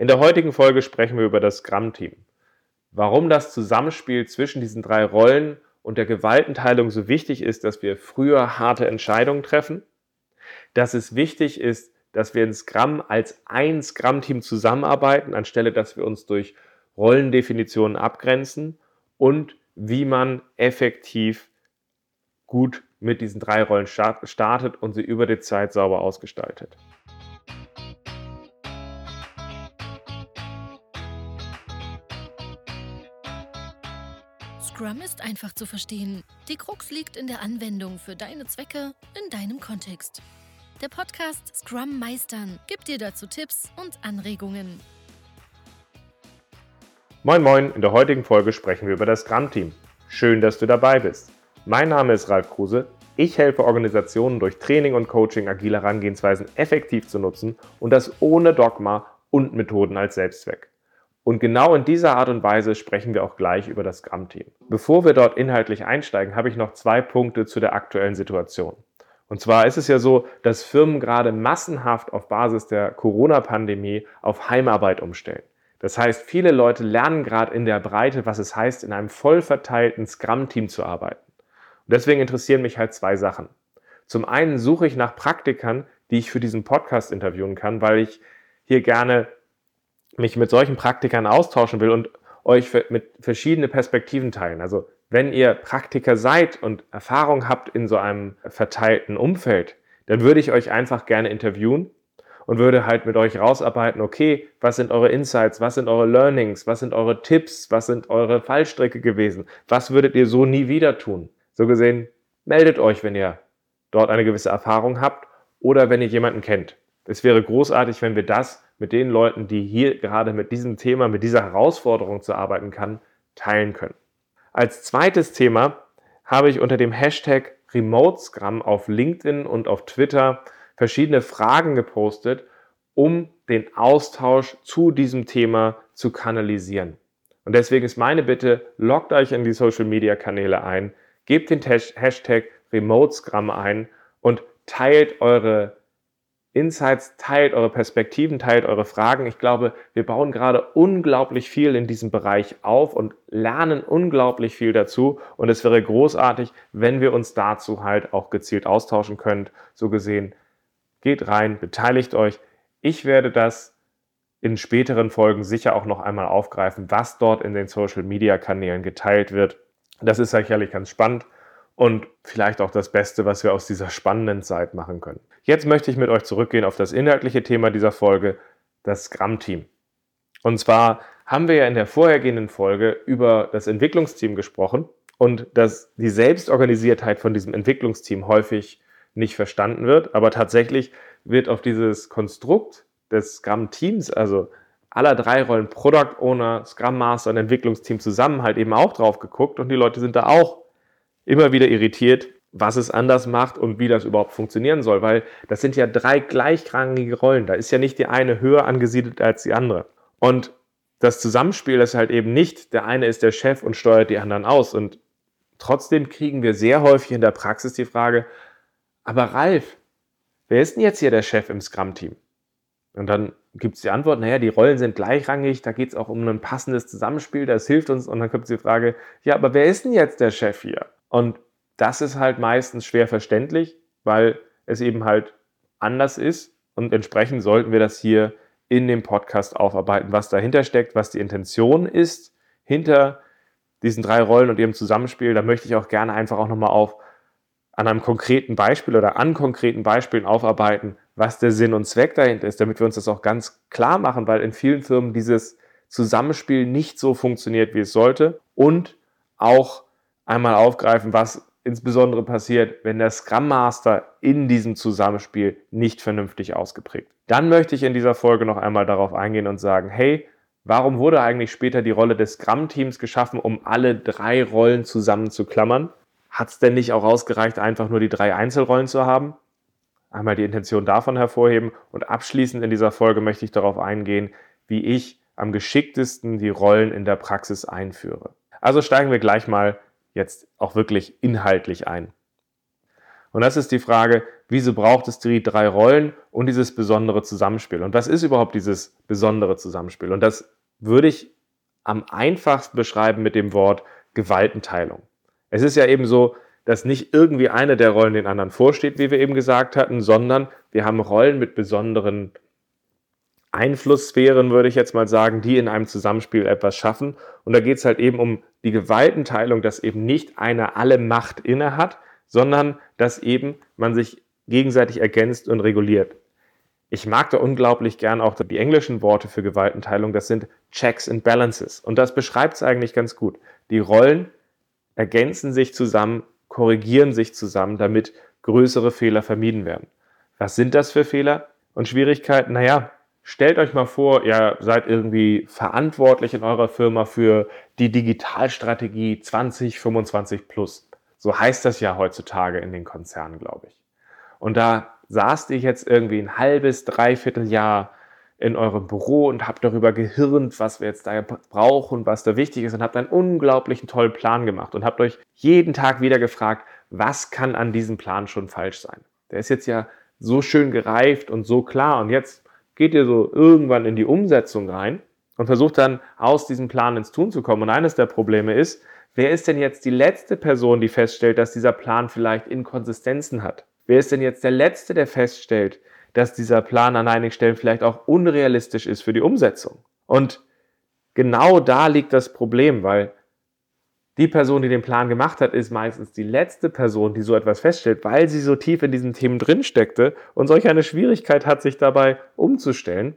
In der heutigen Folge sprechen wir über das Scrum-Team. Warum das Zusammenspiel zwischen diesen drei Rollen und der Gewaltenteilung so wichtig ist, dass wir früher harte Entscheidungen treffen, dass es wichtig ist, dass wir in Scrum als ein Scrum-Team zusammenarbeiten, anstelle dass wir uns durch Rollendefinitionen abgrenzen und wie man effektiv gut mit diesen drei Rollen startet und sie über die Zeit sauber ausgestaltet. Scrum ist einfach zu verstehen. Die Krux liegt in der Anwendung für deine Zwecke in deinem Kontext. Der Podcast Scrum Meistern gibt dir dazu Tipps und Anregungen. Moin Moin, in der heutigen Folge sprechen wir über das Scrum-Team. Schön, dass du dabei bist. Mein Name ist Ralf Kruse. Ich helfe Organisationen durch Training und Coaching agile Herangehensweisen effektiv zu nutzen und das ohne Dogma und Methoden als Selbstzweck. Und genau in dieser Art und Weise sprechen wir auch gleich über das Scrum-Team. Bevor wir dort inhaltlich einsteigen, habe ich noch zwei Punkte zu der aktuellen Situation. Und zwar ist es ja so, dass Firmen gerade massenhaft auf Basis der Corona-Pandemie auf Heimarbeit umstellen. Das heißt, viele Leute lernen gerade in der Breite, was es heißt, in einem voll verteilten Scrum-Team zu arbeiten. Und deswegen interessieren mich halt zwei Sachen. Zum einen suche ich nach Praktikern, die ich für diesen Podcast interviewen kann, weil ich hier gerne mich mit solchen Praktikern austauschen will und euch mit verschiedenen Perspektiven teilen. Also wenn ihr Praktiker seid und Erfahrung habt in so einem verteilten Umfeld, dann würde ich euch einfach gerne interviewen und würde halt mit euch rausarbeiten, okay, was sind eure Insights, was sind eure Learnings, was sind eure Tipps, was sind eure Fallstricke gewesen, was würdet ihr so nie wieder tun. So gesehen, meldet euch, wenn ihr dort eine gewisse Erfahrung habt oder wenn ihr jemanden kennt. Es wäre großartig, wenn wir das mit den Leuten, die hier gerade mit diesem Thema, mit dieser Herausforderung zu arbeiten kann, teilen können. Als zweites Thema habe ich unter dem Hashtag Remote Scrum auf LinkedIn und auf Twitter verschiedene Fragen gepostet, um den Austausch zu diesem Thema zu kanalisieren. Und deswegen ist meine Bitte, loggt euch in die Social Media Kanäle ein, gebt den Hashtag Remote Scrum ein und teilt eure Insights, teilt eure Perspektiven, teilt eure Fragen. Ich glaube, wir bauen gerade unglaublich viel in diesem Bereich auf und lernen unglaublich viel dazu. Und es wäre großartig, wenn wir uns dazu halt auch gezielt austauschen könnt. So gesehen, geht rein, beteiligt euch. Ich werde das in späteren Folgen sicher auch noch einmal aufgreifen, was dort in den Social-Media-Kanälen geteilt wird. Das ist sicherlich ganz spannend und vielleicht auch das Beste, was wir aus dieser spannenden Zeit machen können. Jetzt möchte ich mit euch zurückgehen auf das inhaltliche Thema dieser Folge, das Scrum-Team. Und zwar haben wir ja in der vorhergehenden Folge über das Entwicklungsteam gesprochen und dass die Selbstorganisiertheit von diesem Entwicklungsteam häufig nicht verstanden wird, aber tatsächlich wird auf dieses Konstrukt des Scrum-Teams, also aller drei Rollen Product Owner, Scrum Master und Entwicklungsteam zusammen halt eben auch drauf geguckt und die Leute sind da auch immer wieder irritiert, was es anders macht und wie das überhaupt funktionieren soll, weil das sind ja drei gleichrangige Rollen. Da ist ja nicht die eine höher angesiedelt als die andere. Und das Zusammenspiel ist halt eben nicht, der eine ist der Chef und steuert die anderen aus. Und trotzdem kriegen wir sehr häufig in der Praxis die Frage, aber Ralf, wer ist denn jetzt hier der Chef im Scrum-Team? Und dann gibt es die Antwort, naja, die Rollen sind gleichrangig, da geht es auch um ein passendes Zusammenspiel, das hilft uns. Und dann kommt die Frage, ja, aber wer ist denn jetzt der Chef hier? Und das ist halt meistens schwer verständlich, weil es eben halt anders ist. Und entsprechend sollten wir das hier in dem Podcast aufarbeiten, was dahinter steckt, was die Intention ist hinter diesen drei Rollen und ihrem Zusammenspiel. Da möchte ich auch gerne einfach auch nochmal auf an einem konkreten Beispiel oder an konkreten Beispielen aufarbeiten, was der Sinn und Zweck dahinter ist, damit wir uns das auch ganz klar machen, weil in vielen Firmen dieses Zusammenspiel nicht so funktioniert, wie es sollte und auch einmal aufgreifen, was insbesondere passiert, wenn der Scrum Master in diesem Zusammenspiel nicht vernünftig ausgeprägt. Dann möchte ich in dieser Folge noch einmal darauf eingehen und sagen, hey, warum wurde eigentlich später die Rolle des Scrum-Teams geschaffen, um alle drei Rollen zusammenzuklammern? Hat es denn nicht auch ausgereicht, einfach nur die drei Einzelrollen zu haben? Einmal die Intention davon hervorheben und abschließend in dieser Folge möchte ich darauf eingehen, wie ich am geschicktesten die Rollen in der Praxis einführe. Also steigen wir gleich mal jetzt auch wirklich inhaltlich ein. Und das ist die Frage, wieso braucht es die drei Rollen und dieses besondere Zusammenspiel? Und was ist überhaupt dieses besondere Zusammenspiel? Und das würde ich am einfachsten beschreiben mit dem Wort Gewaltenteilung. Es ist ja eben so, dass nicht irgendwie eine der Rollen den anderen vorsteht, wie wir eben gesagt hatten, sondern wir haben Rollen mit besonderen Einflusssphären, würde ich jetzt mal sagen, die in einem Zusammenspiel etwas schaffen. Und da geht es halt eben um die Gewaltenteilung, dass eben nicht einer alle Macht inne hat, sondern dass eben man sich gegenseitig ergänzt und reguliert. Ich mag da unglaublich gern auch die englischen Worte für Gewaltenteilung, das sind Checks and Balances. Und das beschreibt es eigentlich ganz gut. Die Rollen ergänzen sich zusammen, korrigieren sich zusammen, damit größere Fehler vermieden werden. Was sind das für Fehler und Schwierigkeiten? Naja, Stellt euch mal vor, ihr seid irgendwie verantwortlich in eurer Firma für die Digitalstrategie 2025 plus. So heißt das ja heutzutage in den Konzernen, glaube ich. Und da saßt ihr jetzt irgendwie ein halbes, dreiviertel Jahr in eurem Büro und habt darüber gehirnt, was wir jetzt da brauchen, was da wichtig ist und habt einen unglaublichen tollen Plan gemacht und habt euch jeden Tag wieder gefragt, was kann an diesem Plan schon falsch sein? Der ist jetzt ja so schön gereift und so klar und jetzt geht ihr so irgendwann in die Umsetzung rein und versucht dann aus diesem Plan ins Tun zu kommen. Und eines der Probleme ist, wer ist denn jetzt die letzte Person, die feststellt, dass dieser Plan vielleicht Inkonsistenzen hat? Wer ist denn jetzt der Letzte, der feststellt, dass dieser Plan an einigen Stellen vielleicht auch unrealistisch ist für die Umsetzung? Und genau da liegt das Problem, weil die Person, die den Plan gemacht hat, ist meistens die letzte Person, die so etwas feststellt, weil sie so tief in diesen Themen drin steckte und solch eine Schwierigkeit hat, sich dabei umzustellen.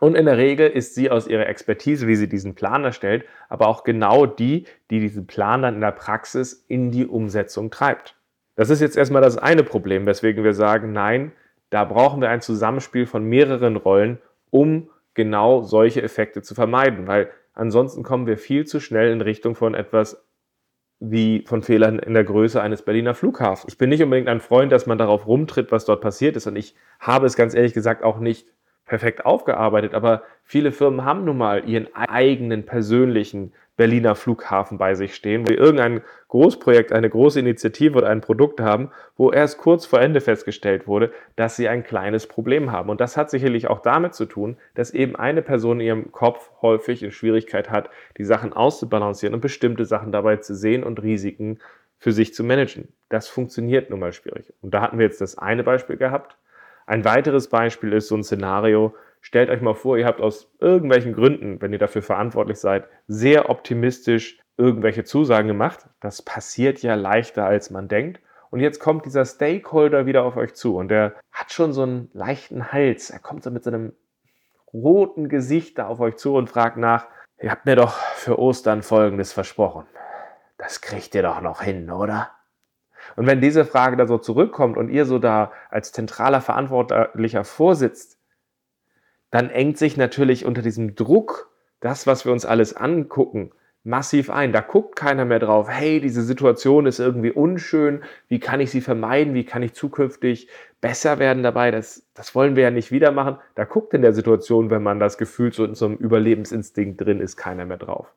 Und in der Regel ist sie aus ihrer Expertise, wie sie diesen Plan erstellt, aber auch genau die, die diesen Plan dann in der Praxis in die Umsetzung treibt. Das ist jetzt erstmal das eine Problem, weswegen wir sagen, nein, da brauchen wir ein Zusammenspiel von mehreren Rollen, um genau solche Effekte zu vermeiden, weil Ansonsten kommen wir viel zu schnell in Richtung von etwas wie von Fehlern in der Größe eines Berliner Flughafens. Ich bin nicht unbedingt ein Freund, dass man darauf rumtritt, was dort passiert ist. Und ich habe es ganz ehrlich gesagt auch nicht perfekt aufgearbeitet. Aber viele Firmen haben nun mal ihren eigenen persönlichen Berliner Flughafen bei sich stehen, wo irgendein Großprojekt, eine große Initiative oder ein Produkt haben, wo erst kurz vor Ende festgestellt wurde, dass sie ein kleines Problem haben. Und das hat sicherlich auch damit zu tun, dass eben eine Person in ihrem Kopf häufig in Schwierigkeit hat, die Sachen auszubalancieren und bestimmte Sachen dabei zu sehen und Risiken für sich zu managen. Das funktioniert nun mal schwierig. Und da hatten wir jetzt das eine Beispiel gehabt. Ein weiteres Beispiel ist so ein Szenario, Stellt euch mal vor, ihr habt aus irgendwelchen Gründen, wenn ihr dafür verantwortlich seid, sehr optimistisch irgendwelche Zusagen gemacht. Das passiert ja leichter, als man denkt. Und jetzt kommt dieser Stakeholder wieder auf euch zu und der hat schon so einen leichten Hals. Er kommt so mit so einem roten Gesicht da auf euch zu und fragt nach, ihr habt mir doch für Ostern Folgendes versprochen. Das kriegt ihr doch noch hin, oder? Und wenn diese Frage da so zurückkommt und ihr so da als zentraler Verantwortlicher vorsitzt, dann engt sich natürlich unter diesem Druck das, was wir uns alles angucken, massiv ein. Da guckt keiner mehr drauf, hey, diese Situation ist irgendwie unschön, wie kann ich sie vermeiden, wie kann ich zukünftig besser werden dabei, das, das wollen wir ja nicht wieder machen. Da guckt in der Situation, wenn man das Gefühl so in so einem Überlebensinstinkt drin ist, keiner mehr drauf.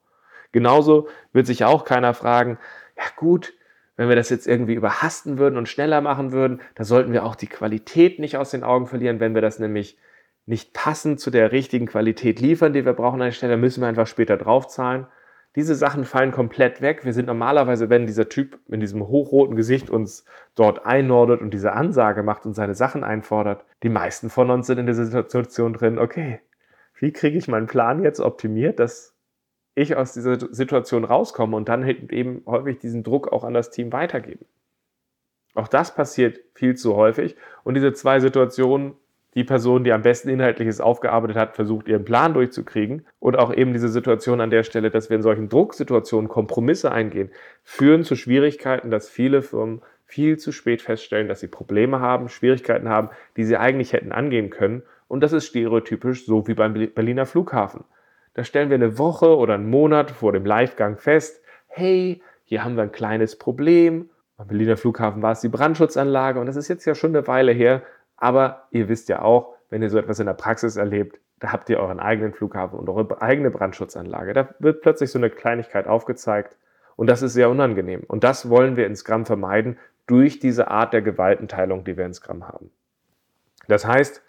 Genauso wird sich auch keiner fragen, ja gut, wenn wir das jetzt irgendwie überhasten würden und schneller machen würden, da sollten wir auch die Qualität nicht aus den Augen verlieren, wenn wir das nämlich nicht passend zu der richtigen Qualität liefern, die wir brauchen an der Stelle, müssen wir einfach später draufzahlen. Diese Sachen fallen komplett weg. Wir sind normalerweise, wenn dieser Typ in diesem hochroten Gesicht uns dort einordnet und diese Ansage macht und seine Sachen einfordert, die meisten von uns sind in der Situation drin, okay, wie kriege ich meinen Plan jetzt optimiert, dass ich aus dieser Situation rauskomme und dann eben häufig diesen Druck auch an das Team weitergeben. Auch das passiert viel zu häufig und diese zwei Situationen die Person, die am besten Inhaltliches aufgearbeitet hat, versucht, ihren Plan durchzukriegen. Und auch eben diese Situation an der Stelle, dass wir in solchen Drucksituationen Kompromisse eingehen, führen zu Schwierigkeiten, dass viele Firmen viel zu spät feststellen, dass sie Probleme haben, Schwierigkeiten haben, die sie eigentlich hätten angehen können. Und das ist stereotypisch so wie beim Berliner Flughafen. Da stellen wir eine Woche oder einen Monat vor dem Livegang fest, hey, hier haben wir ein kleines Problem. Beim Berliner Flughafen war es die Brandschutzanlage und das ist jetzt ja schon eine Weile her, aber ihr wisst ja auch, wenn ihr so etwas in der Praxis erlebt, da habt ihr euren eigenen Flughafen und eure eigene Brandschutzanlage. Da wird plötzlich so eine Kleinigkeit aufgezeigt und das ist sehr unangenehm. Und das wollen wir in Scrum vermeiden durch diese Art der Gewaltenteilung, die wir in Scrum haben. Das heißt,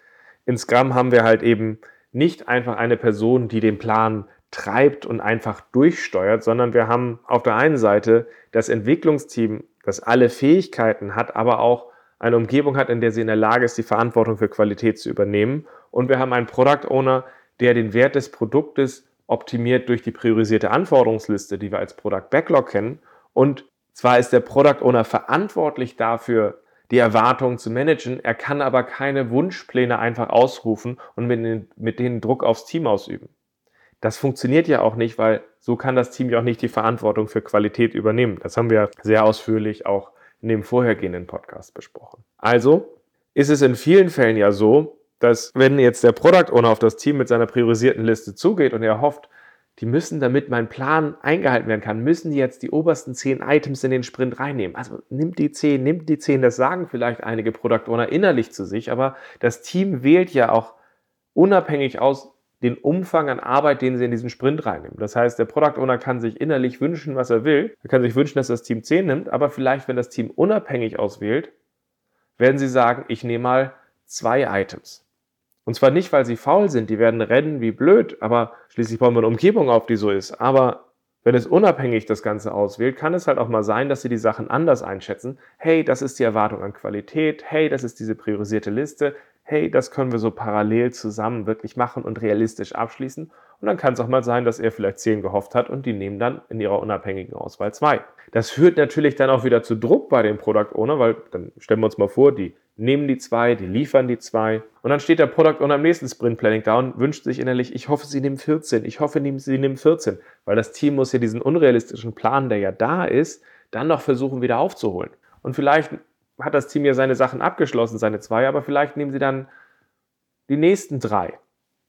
in Scrum haben wir halt eben nicht einfach eine Person, die den Plan treibt und einfach durchsteuert, sondern wir haben auf der einen Seite das Entwicklungsteam, das alle Fähigkeiten hat, aber auch eine Umgebung hat, in der sie in der Lage ist, die Verantwortung für Qualität zu übernehmen. Und wir haben einen Product Owner, der den Wert des Produktes optimiert durch die priorisierte Anforderungsliste, die wir als Product Backlog kennen. Und zwar ist der Product Owner verantwortlich dafür, die Erwartungen zu managen. Er kann aber keine Wunschpläne einfach ausrufen und mit, mit denen Druck aufs Team ausüben. Das funktioniert ja auch nicht, weil so kann das Team ja auch nicht die Verantwortung für Qualität übernehmen. Das haben wir sehr ausführlich auch in dem vorhergehenden Podcast besprochen. Also ist es in vielen Fällen ja so, dass wenn jetzt der Product Owner auf das Team mit seiner priorisierten Liste zugeht und er hofft, die müssen, damit mein Plan eingehalten werden kann, müssen die jetzt die obersten zehn Items in den Sprint reinnehmen. Also nimmt die zehn, nimmt die zehn, das sagen vielleicht einige Product Owner innerlich zu sich, aber das Team wählt ja auch unabhängig aus den Umfang an Arbeit, den sie in diesen Sprint reinnehmen. Das heißt, der Product Owner kann sich innerlich wünschen, was er will. Er kann sich wünschen, dass das Team 10 nimmt, aber vielleicht, wenn das Team unabhängig auswählt, werden sie sagen, ich nehme mal zwei Items. Und zwar nicht, weil sie faul sind, die werden rennen wie blöd, aber schließlich bauen wir eine Umgebung auf, die so ist. Aber wenn es unabhängig das Ganze auswählt, kann es halt auch mal sein, dass sie die Sachen anders einschätzen. Hey, das ist die Erwartung an Qualität. Hey, das ist diese priorisierte Liste. Hey, das können wir so parallel zusammen wirklich machen und realistisch abschließen. Und dann kann es auch mal sein, dass er vielleicht zehn gehofft hat und die nehmen dann in ihrer unabhängigen Auswahl zwei. Das führt natürlich dann auch wieder zu Druck bei dem Product Owner, weil dann stellen wir uns mal vor, die nehmen die zwei, die liefern die zwei. Und dann steht der Product Owner am nächsten Sprint Planning da und wünscht sich innerlich, ich hoffe, sie nehmen 14, ich hoffe, sie nehmen 14. Weil das Team muss ja diesen unrealistischen Plan, der ja da ist, dann noch versuchen wieder aufzuholen. Und vielleicht hat das Team ja seine Sachen abgeschlossen, seine zwei, aber vielleicht nehmen sie dann die nächsten drei.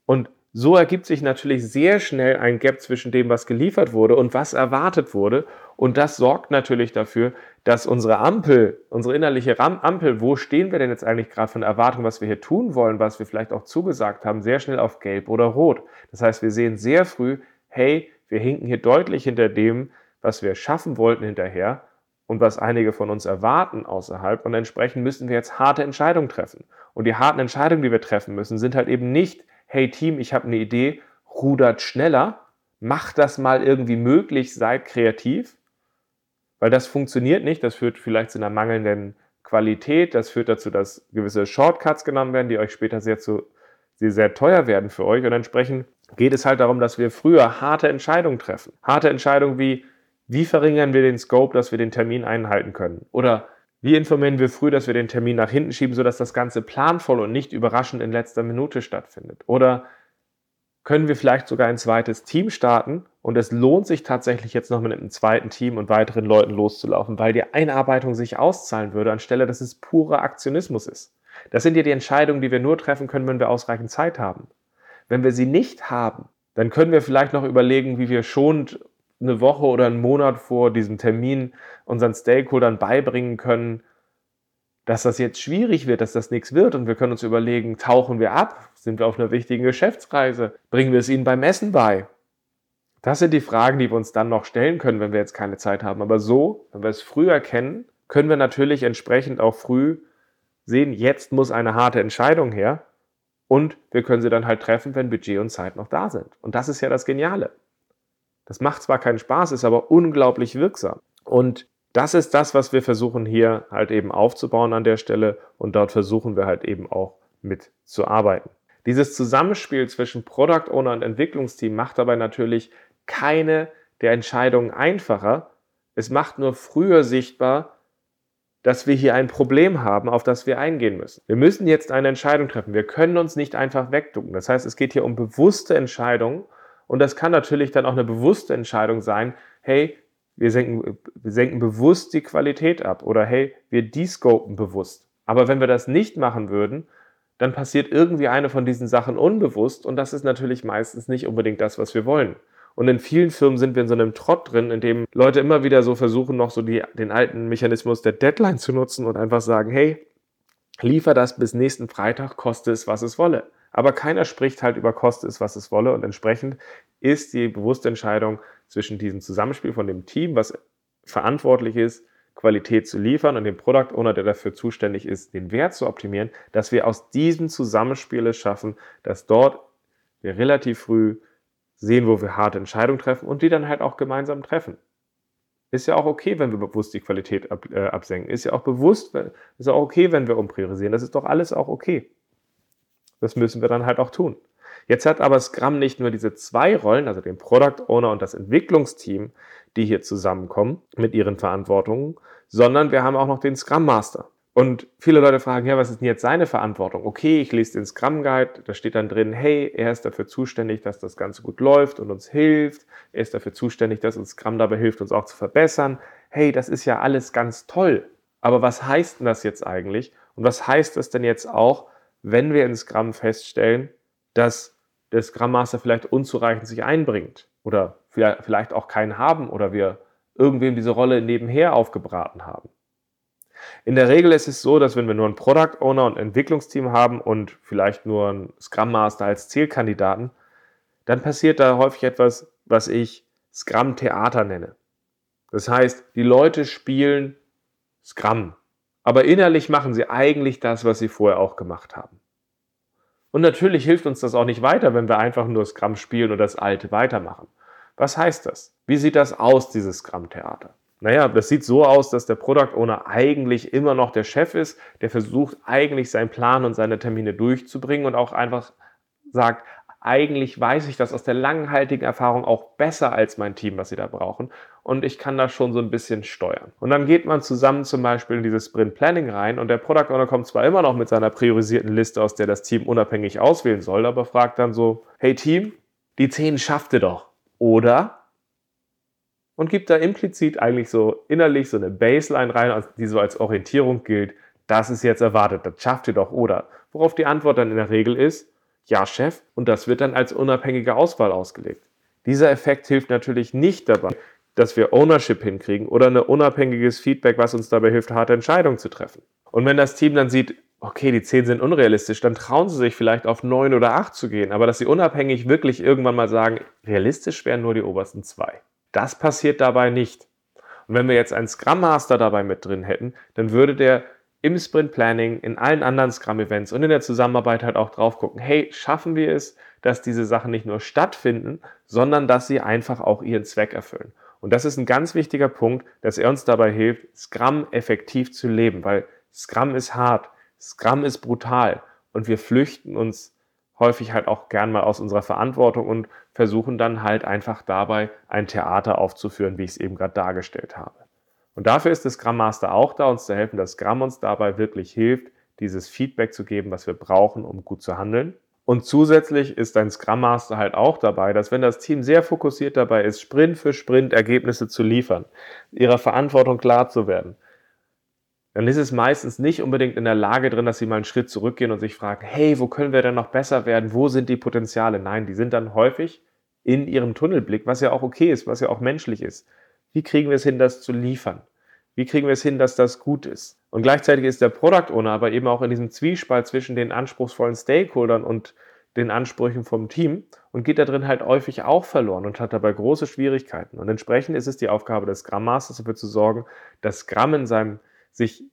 Und so ergibt sich natürlich sehr schnell ein Gap zwischen dem, was geliefert wurde und was erwartet wurde. Und das sorgt natürlich dafür, dass unsere Ampel, unsere innerliche Ampel, wo stehen wir denn jetzt eigentlich gerade von Erwartung, was wir hier tun wollen, was wir vielleicht auch zugesagt haben, sehr schnell auf Gelb oder Rot. Das heißt, wir sehen sehr früh, hey, wir hinken hier deutlich hinter dem, was wir schaffen wollten hinterher und was einige von uns erwarten außerhalb. Und entsprechend müssen wir jetzt harte Entscheidungen treffen. Und die harten Entscheidungen, die wir treffen müssen, sind halt eben nicht, hey Team, ich habe eine Idee, rudert schneller, macht das mal irgendwie möglich, seid kreativ, weil das funktioniert nicht, das führt vielleicht zu einer mangelnden Qualität, das führt dazu, dass gewisse Shortcuts genommen werden, die euch später sehr, zu, sehr, sehr teuer werden für euch und entsprechend geht es halt darum, dass wir früher harte Entscheidungen treffen. Harte Entscheidungen wie, wie verringern wir den Scope, dass wir den Termin einhalten können? Oder wie informieren wir früh, dass wir den Termin nach hinten schieben, sodass das Ganze planvoll und nicht überraschend in letzter Minute stattfindet? Oder können wir vielleicht sogar ein zweites Team starten und es lohnt sich tatsächlich jetzt noch mit einem zweiten Team und weiteren Leuten loszulaufen, weil die Einarbeitung sich auszahlen würde, anstelle dass es purer Aktionismus ist. Das sind ja die Entscheidungen, die wir nur treffen können, wenn wir ausreichend Zeit haben. Wenn wir sie nicht haben, dann können wir vielleicht noch überlegen, wie wir schonend eine Woche oder einen Monat vor diesem Termin unseren Stakeholdern beibringen können, dass das jetzt schwierig wird, dass das nichts wird und wir können uns überlegen, tauchen wir ab, sind wir auf einer wichtigen Geschäftsreise, bringen wir es ihnen beim Essen bei. Das sind die Fragen, die wir uns dann noch stellen können, wenn wir jetzt keine Zeit haben. Aber so, wenn wir es früher kennen, können wir natürlich entsprechend auch früh sehen, jetzt muss eine harte Entscheidung her und wir können sie dann halt treffen, wenn Budget und Zeit noch da sind. Und das ist ja das Geniale. Das macht zwar keinen Spaß, ist aber unglaublich wirksam. Und das ist das, was wir versuchen hier halt eben aufzubauen an der Stelle und dort versuchen wir halt eben auch mit zu arbeiten. Dieses Zusammenspiel zwischen Product Owner und Entwicklungsteam macht dabei natürlich keine der Entscheidungen einfacher. Es macht nur früher sichtbar, dass wir hier ein Problem haben, auf das wir eingehen müssen. Wir müssen jetzt eine Entscheidung treffen. Wir können uns nicht einfach wegducken. Das heißt, es geht hier um bewusste Entscheidungen und das kann natürlich dann auch eine bewusste Entscheidung sein, hey, wir senken, wir senken bewusst die Qualität ab oder hey, wir descopen bewusst. Aber wenn wir das nicht machen würden, dann passiert irgendwie eine von diesen Sachen unbewusst und das ist natürlich meistens nicht unbedingt das, was wir wollen. Und in vielen Firmen sind wir in so einem Trott drin, in dem Leute immer wieder so versuchen, noch so die, den alten Mechanismus der Deadline zu nutzen und einfach sagen, hey, liefer das bis nächsten Freitag, koste es, was es wolle. Aber keiner spricht halt über koste es, was es wolle. Und entsprechend ist die bewusste Entscheidung zwischen diesem Zusammenspiel von dem Team, was verantwortlich ist, Qualität zu liefern und den Product Owner, der dafür zuständig ist, den Wert zu optimieren, dass wir aus diesem Zusammenspiel es schaffen, dass dort wir relativ früh sehen, wo wir harte Entscheidungen treffen und die dann halt auch gemeinsam treffen. Ist ja auch okay, wenn wir bewusst die Qualität ab, äh, absenken. Ist ja auch bewusst, ist auch okay, wenn wir umpriorisieren. Das ist doch alles auch okay. Das müssen wir dann halt auch tun. Jetzt hat aber Scrum nicht nur diese zwei Rollen, also den Product Owner und das Entwicklungsteam, die hier zusammenkommen mit ihren Verantwortungen, sondern wir haben auch noch den Scrum Master. Und viele Leute fragen, ja, was ist denn jetzt seine Verantwortung? Okay, ich lese den Scrum Guide, da steht dann drin, hey, er ist dafür zuständig, dass das Ganze gut läuft und uns hilft. Er ist dafür zuständig, dass uns Scrum dabei hilft, uns auch zu verbessern. Hey, das ist ja alles ganz toll. Aber was heißt denn das jetzt eigentlich? Und was heißt das denn jetzt auch, wenn wir in Scrum feststellen, dass der Scrum Master vielleicht unzureichend sich einbringt oder vielleicht auch keinen haben oder wir irgendwem diese Rolle nebenher aufgebraten haben? In der Regel ist es so, dass wenn wir nur einen Product Owner und Entwicklungsteam haben und vielleicht nur einen Scrum Master als Zielkandidaten, dann passiert da häufig etwas, was ich Scrum Theater nenne. Das heißt, die Leute spielen Scrum, aber innerlich machen sie eigentlich das, was sie vorher auch gemacht haben. Und natürlich hilft uns das auch nicht weiter, wenn wir einfach nur Scrum spielen und das Alte weitermachen. Was heißt das? Wie sieht das aus, dieses Scrum-Theater? Naja, das sieht so aus, dass der Product Owner eigentlich immer noch der Chef ist, der versucht eigentlich seinen Plan und seine Termine durchzubringen und auch einfach sagt, eigentlich weiß ich das aus der langhaltigen Erfahrung auch besser als mein Team, was sie da brauchen. Und ich kann das schon so ein bisschen steuern. Und dann geht man zusammen zum Beispiel in dieses Sprint Planning rein und der Product Owner kommt zwar immer noch mit seiner priorisierten Liste, aus der das Team unabhängig auswählen soll, aber fragt dann so, hey Team, die 10 schafft ihr doch, oder? und gibt da implizit eigentlich so innerlich so eine Baseline rein, die so als Orientierung gilt. Das ist jetzt erwartet, das schafft ihr doch, oder? Worauf die Antwort dann in der Regel ist, ja, Chef, und das wird dann als unabhängige Auswahl ausgelegt. Dieser Effekt hilft natürlich nicht dabei, dass wir Ownership hinkriegen oder ein unabhängiges Feedback, was uns dabei hilft, harte Entscheidungen zu treffen. Und wenn das Team dann sieht, okay, die 10 sind unrealistisch, dann trauen sie sich vielleicht auf 9 oder 8 zu gehen, aber dass sie unabhängig wirklich irgendwann mal sagen, realistisch wären nur die obersten zwei. Das passiert dabei nicht. Und wenn wir jetzt einen Scrum Master dabei mit drin hätten, dann würde der im Sprint Planning, in allen anderen Scrum Events und in der Zusammenarbeit halt auch drauf gucken, hey, schaffen wir es, dass diese Sachen nicht nur stattfinden, sondern dass sie einfach auch ihren Zweck erfüllen. Und das ist ein ganz wichtiger Punkt, dass er uns dabei hilft, Scrum effektiv zu leben, weil Scrum ist hart, Scrum ist brutal und wir flüchten uns häufig halt auch gern mal aus unserer Verantwortung und versuchen dann halt einfach dabei ein Theater aufzuführen, wie ich es eben gerade dargestellt habe. Und dafür ist das Scrum Master auch da, uns zu helfen, dass Scrum uns dabei wirklich hilft, dieses Feedback zu geben, was wir brauchen, um gut zu handeln. Und zusätzlich ist ein Scrum Master halt auch dabei, dass wenn das Team sehr fokussiert dabei ist, Sprint für Sprint Ergebnisse zu liefern, ihrer Verantwortung klar zu werden, dann ist es meistens nicht unbedingt in der Lage drin, dass sie mal einen Schritt zurückgehen und sich fragen, hey, wo können wir denn noch besser werden? Wo sind die Potenziale? Nein, die sind dann häufig in ihrem Tunnelblick, was ja auch okay ist, was ja auch menschlich ist. Wie kriegen wir es hin, das zu liefern? Wie kriegen wir es hin, dass das gut ist? Und gleichzeitig ist der Product Owner aber eben auch in diesem Zwiespalt zwischen den anspruchsvollen Stakeholdern und den Ansprüchen vom Team und geht da drin halt häufig auch verloren und hat dabei große Schwierigkeiten. Und entsprechend ist es die Aufgabe des Scrum Masters dafür zu sorgen, dass Scrum in seinem sich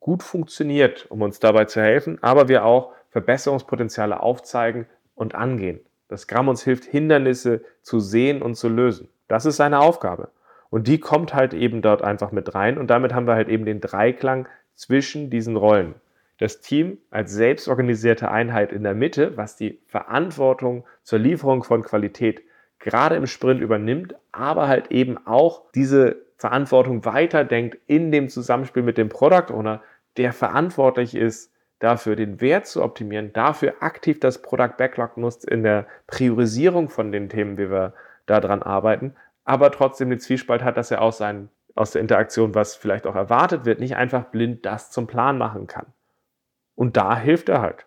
gut funktioniert, um uns dabei zu helfen, aber wir auch Verbesserungspotenziale aufzeigen und angehen. Das Gramm uns hilft, Hindernisse zu sehen und zu lösen. Das ist seine Aufgabe. Und die kommt halt eben dort einfach mit rein. Und damit haben wir halt eben den Dreiklang zwischen diesen Rollen. Das Team als selbstorganisierte Einheit in der Mitte, was die Verantwortung zur Lieferung von Qualität gerade im Sprint übernimmt, aber halt eben auch diese Verantwortung weiterdenkt in dem Zusammenspiel mit dem Product Owner, der verantwortlich ist, dafür den Wert zu optimieren, dafür aktiv das Product Backlog nutzt in der Priorisierung von den Themen, wie wir daran arbeiten, aber trotzdem den Zwiespalt hat, dass er aus, seinen, aus der Interaktion, was vielleicht auch erwartet wird, nicht einfach blind das zum Plan machen kann. Und da hilft er halt.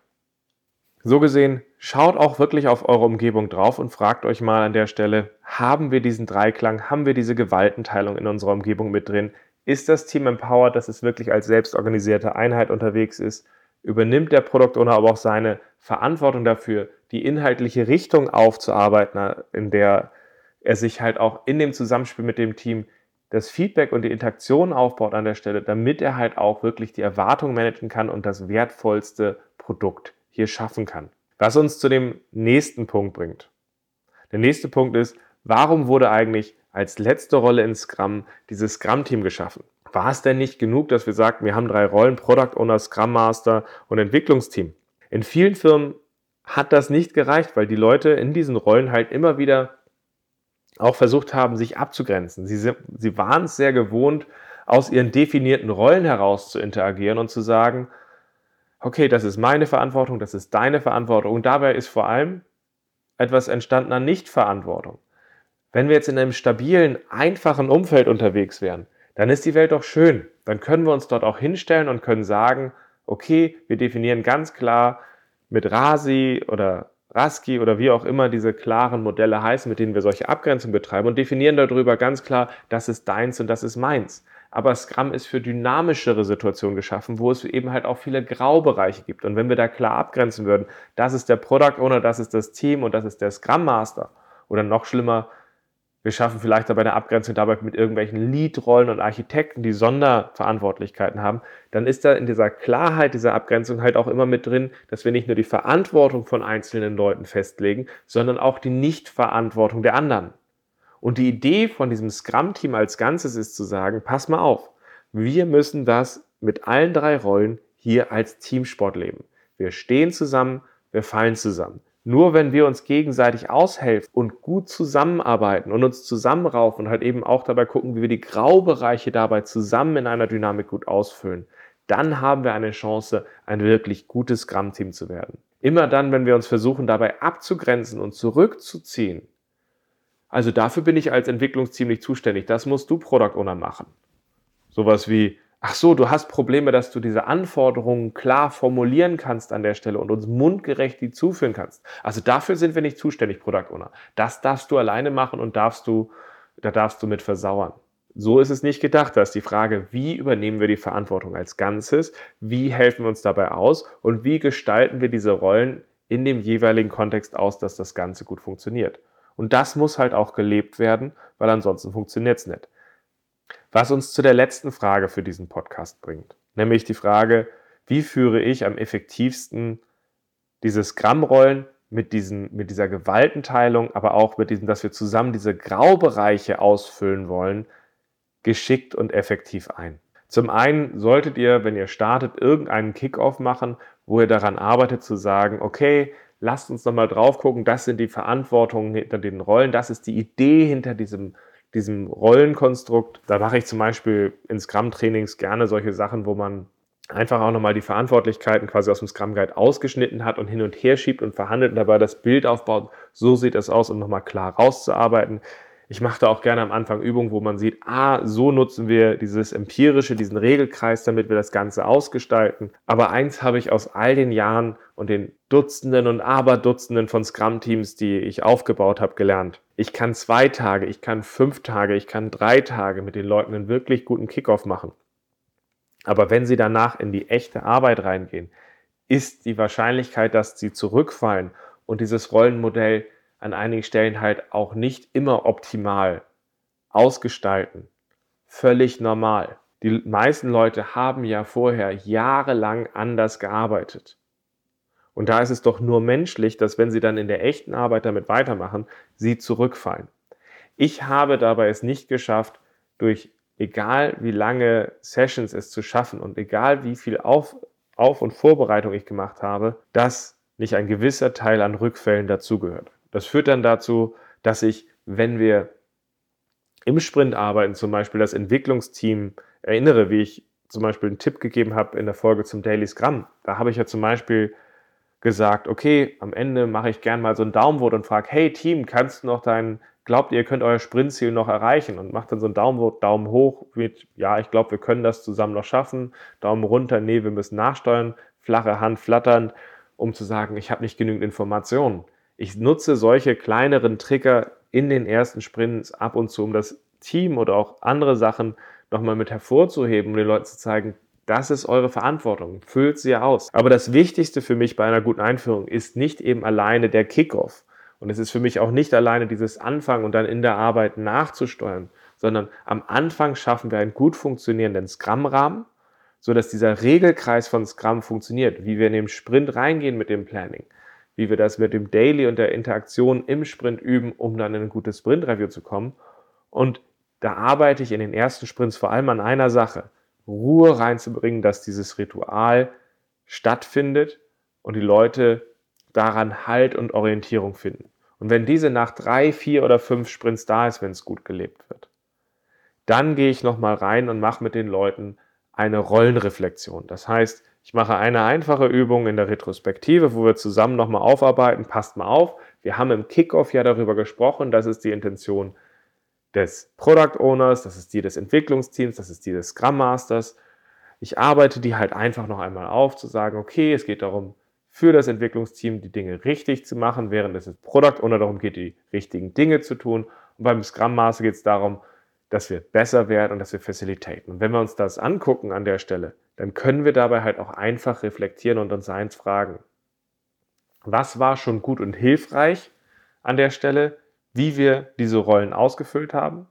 So gesehen, schaut auch wirklich auf eure Umgebung drauf und fragt euch mal an der Stelle, haben wir diesen Dreiklang, haben wir diese Gewaltenteilung in unserer Umgebung mit drin? Ist das Team empowered, dass es wirklich als selbstorganisierte Einheit unterwegs ist? Übernimmt der Product Owner aber auch seine Verantwortung dafür, die inhaltliche Richtung aufzuarbeiten, in der er sich halt auch in dem Zusammenspiel mit dem Team das Feedback und die Interaktion aufbaut an der Stelle, damit er halt auch wirklich die Erwartungen managen kann und das wertvollste Produkt hier schaffen kann. Was uns zu dem nächsten Punkt bringt. Der nächste Punkt ist, warum wurde eigentlich als letzte Rolle in Scrum dieses Scrum-Team geschaffen? War es denn nicht genug, dass wir sagten, wir haben drei Rollen, Product Owner, Scrum Master und Entwicklungsteam? In vielen Firmen hat das nicht gereicht, weil die Leute in diesen Rollen halt immer wieder auch versucht haben, sich abzugrenzen. Sie, sie waren es sehr gewohnt, aus ihren definierten Rollen heraus zu interagieren und zu sagen, okay, das ist meine Verantwortung, das ist deine Verantwortung. Und dabei ist vor allem etwas entstanden an Nichtverantwortung. Wenn wir jetzt in einem stabilen, einfachen Umfeld unterwegs wären, dann ist die Welt doch schön. Dann können wir uns dort auch hinstellen und können sagen, okay, wir definieren ganz klar mit Rasi oder Raski oder wie auch immer diese klaren Modelle heißen, mit denen wir solche Abgrenzungen betreiben und definieren darüber ganz klar, das ist deins und das ist meins. Aber Scrum ist für dynamischere Situationen geschaffen, wo es eben halt auch viele Graubereiche gibt. Und wenn wir da klar abgrenzen würden, das ist der Product Owner, das ist das Team und das ist der Scrum Master oder noch schlimmer, wir schaffen vielleicht dabei eine Abgrenzung dabei mit irgendwelchen Lead-Rollen und Architekten, die Sonderverantwortlichkeiten haben. Dann ist da in dieser Klarheit dieser Abgrenzung halt auch immer mit drin, dass wir nicht nur die Verantwortung von einzelnen Leuten festlegen, sondern auch die Nichtverantwortung der anderen. Und die Idee von diesem Scrum-Team als Ganzes ist zu sagen, pass mal auf, wir müssen das mit allen drei Rollen hier als Teamsport leben. Wir stehen zusammen, wir fallen zusammen. Nur wenn wir uns gegenseitig aushelfen und gut zusammenarbeiten und uns zusammenraufen und halt eben auch dabei gucken, wie wir die Graubereiche dabei zusammen in einer Dynamik gut ausfüllen, dann haben wir eine Chance, ein wirklich gutes Scrum-Team zu werden. Immer dann, wenn wir uns versuchen, dabei abzugrenzen und zurückzuziehen. Also dafür bin ich als Entwicklungsteam nicht zuständig. Das musst du Product Owner machen. Sowas wie, ach so, du hast Probleme, dass du diese Anforderungen klar formulieren kannst an der Stelle und uns mundgerecht die zuführen kannst. Also dafür sind wir nicht zuständig, Product Owner. Das darfst du alleine machen und darfst du, da darfst du mit versauern. So ist es nicht gedacht. Da ist die Frage, wie übernehmen wir die Verantwortung als Ganzes? Wie helfen wir uns dabei aus? Und wie gestalten wir diese Rollen in dem jeweiligen Kontext aus, dass das Ganze gut funktioniert? Und das muss halt auch gelebt werden, weil ansonsten funktioniert es nicht. Was uns zu der letzten Frage für diesen Podcast bringt, nämlich die Frage, wie führe ich am effektivsten diese Scrum-Rollen mit, mit dieser Gewaltenteilung, aber auch mit diesem, dass wir zusammen diese Graubereiche ausfüllen wollen, geschickt und effektiv ein. Zum einen solltet ihr, wenn ihr startet, irgendeinen Kickoff machen, wo ihr daran arbeitet zu sagen, okay, lasst uns nochmal drauf gucken, das sind die Verantwortungen hinter den Rollen, das ist die Idee hinter diesem diesem Rollenkonstrukt. Da mache ich zum Beispiel in Scrum-Trainings gerne solche Sachen, wo man einfach auch nochmal die Verantwortlichkeiten quasi aus dem Scrum Guide ausgeschnitten hat und hin und her schiebt und verhandelt und dabei das Bild aufbaut. So sieht es aus, um nochmal klar rauszuarbeiten. Ich mache da auch gerne am Anfang Übungen, wo man sieht, ah, so nutzen wir dieses empirische, diesen Regelkreis, damit wir das Ganze ausgestalten. Aber eins habe ich aus all den Jahren und den Dutzenden und Aberdutzenden von Scrum-Teams, die ich aufgebaut habe, gelernt. Ich kann zwei Tage, ich kann fünf Tage, ich kann drei Tage mit den Leuten einen wirklich guten Kickoff machen. Aber wenn sie danach in die echte Arbeit reingehen, ist die Wahrscheinlichkeit, dass sie zurückfallen und dieses Rollenmodell an einigen Stellen halt auch nicht immer optimal ausgestalten. Völlig normal. Die meisten Leute haben ja vorher jahrelang anders gearbeitet. Und da ist es doch nur menschlich, dass wenn sie dann in der echten Arbeit damit weitermachen, sie zurückfallen. Ich habe dabei es nicht geschafft, durch egal wie lange Sessions es zu schaffen und egal wie viel Auf, Auf- und Vorbereitung ich gemacht habe, dass nicht ein gewisser Teil an Rückfällen dazugehört. Das führt dann dazu, dass ich, wenn wir im Sprint arbeiten, zum Beispiel das Entwicklungsteam erinnere, wie ich zum Beispiel einen Tipp gegeben habe in der Folge zum Daily Scrum. Da habe ich ja zum Beispiel gesagt, okay, am Ende mache ich gern mal so ein Daumenvote und frage, hey Team, kannst du noch dein, glaubt ihr, ihr könnt euer Sprintziel noch erreichen? Und macht dann so ein Daumenvote, Daumen hoch mit, ja, ich glaube, wir können das zusammen noch schaffen. Daumen runter, nee, wir müssen nachsteuern. Flache Hand flatternd, um zu sagen, ich habe nicht genügend Informationen. Ich nutze solche kleineren Trigger in den ersten Sprints ab und zu, um das Team oder auch andere Sachen nochmal mit hervorzuheben, um den Leuten zu zeigen, das ist eure Verantwortung, füllt sie aus. Aber das Wichtigste für mich bei einer guten Einführung ist nicht eben alleine der Kickoff. Und es ist für mich auch nicht alleine dieses Anfangen und dann in der Arbeit nachzusteuern, sondern am Anfang schaffen wir einen gut funktionierenden Scrum-Rahmen, sodass dieser Regelkreis von Scrum funktioniert, wie wir in den Sprint reingehen mit dem Planning, wie wir das mit dem Daily und der Interaktion im Sprint üben, um dann in ein gutes Sprint-Review zu kommen. Und da arbeite ich in den ersten Sprints vor allem an einer Sache, Ruhe reinzubringen, dass dieses Ritual stattfindet und die Leute daran Halt und Orientierung finden. Und wenn diese nach drei, vier oder fünf Sprints da ist, wenn es gut gelebt wird, dann gehe ich nochmal rein und mache mit den Leuten eine Rollenreflexion. Das heißt, ich mache eine einfache Übung in der Retrospektive, wo wir zusammen nochmal aufarbeiten. Passt mal auf, wir haben im Kickoff ja darüber gesprochen, das ist die Intention des Product Owners, das ist die des Entwicklungsteams, das ist die des Scrum Masters. Ich arbeite die halt einfach noch einmal auf, zu sagen, okay, es geht darum, für das Entwicklungsteam die Dinge richtig zu machen, während es das Product Owner darum geht, die richtigen Dinge zu tun. Und beim Scrum Master geht es darum, dass wir besser werden und dass wir facilitaten. Und wenn wir uns das angucken an der Stelle, dann können wir dabei halt auch einfach reflektieren und uns eins fragen. Was war schon gut und hilfreich an der Stelle, wie wir diese Rollen ausgefüllt haben?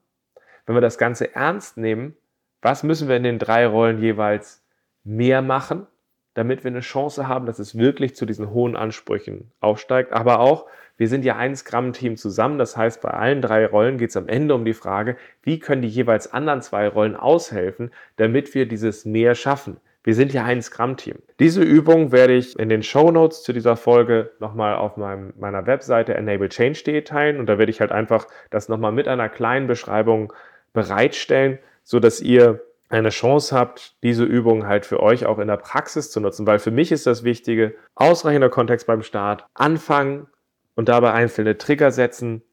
Wenn wir das Ganze ernst nehmen, was müssen wir in den drei Rollen jeweils mehr machen, damit wir eine Chance haben, dass es wirklich zu diesen hohen Ansprüchen aufsteigt. Aber auch, wir sind ja ein Scrum-Team zusammen. Das heißt, bei allen drei Rollen geht es am Ende um die Frage, wie können die jeweils anderen zwei Rollen aushelfen, damit wir dieses mehr schaffen. Wir sind ja ein Scrum-Team. Diese Übung werde ich in den Show Notes zu dieser Folge nochmal auf meinem, meiner Webseite Enable Change teilen und da werde ich halt einfach das nochmal mit einer kleinen Beschreibung bereitstellen, so dass ihr eine Chance habt, diese Übung halt für euch auch in der Praxis zu nutzen, weil für mich ist das Wichtige, ausreichender Kontext beim Start, anfangen und dabei einzelne Trigger setzen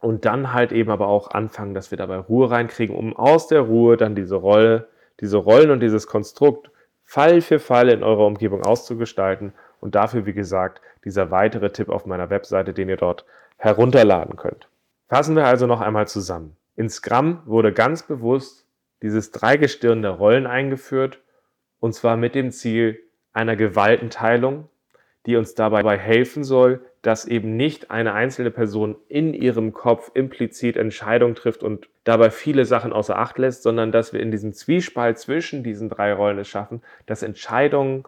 und dann halt eben aber auch anfangen, dass wir dabei Ruhe reinkriegen, um aus der Ruhe dann diese Rolle, diese Rollen und dieses Konstrukt Fall für Fall in eurer Umgebung auszugestalten und dafür, wie gesagt, dieser weitere Tipp auf meiner Webseite, den ihr dort herunterladen könnt. Fassen wir also noch einmal zusammen. In Scrum wurde ganz bewusst dieses Dreigestirn der Rollen eingeführt, und zwar mit dem Ziel einer Gewaltenteilung, die uns dabei helfen soll, dass eben nicht eine einzelne Person in ihrem Kopf implizit Entscheidungen trifft und dabei viele Sachen außer Acht lässt, sondern dass wir in diesem Zwiespalt zwischen diesen drei Rollen es schaffen, dass Entscheidungen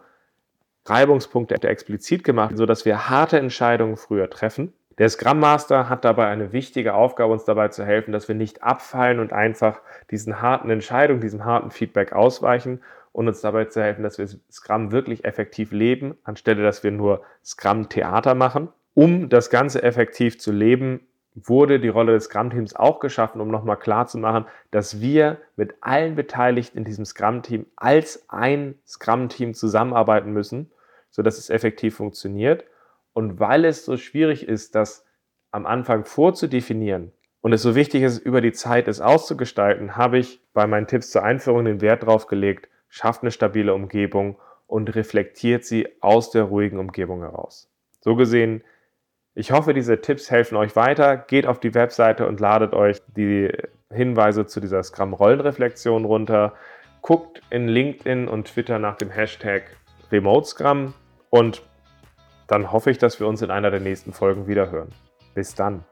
Reibungspunkte explizit gemacht, sodass wir harte Entscheidungen früher treffen der Scrum Master hat dabei eine wichtige Aufgabe, uns dabei zu helfen, dass wir nicht abfallen und einfach diesen harten Entscheidungen, diesem harten Feedback ausweichen und uns dabei zu helfen, dass wir Scrum wirklich effektiv leben, anstelle dass wir nur Scrum-Theater machen. Um das Ganze effektiv zu leben, wurde die Rolle des Scrum-Teams auch geschaffen, um nochmal klarzumachen, dass wir mit allen Beteiligten in diesem Scrum-Team als ein Scrum-Team zusammenarbeiten müssen, sodass es effektiv funktioniert. Und weil es so schwierig ist, das am Anfang vorzudefinieren und es so wichtig ist, über die Zeit es auszugestalten, habe ich bei meinen Tipps zur Einführung den Wert darauf gelegt, schafft eine stabile Umgebung und reflektiert sie aus der ruhigen Umgebung heraus. So gesehen, ich hoffe, diese Tipps helfen euch weiter. Geht auf die Webseite und ladet euch die Hinweise zu dieser Scrum-Rollenreflexion runter. Guckt in LinkedIn und Twitter nach dem Hashtag Remote Scrum und dann hoffe ich, dass wir uns in einer der nächsten Folgen wiederhören. Bis dann.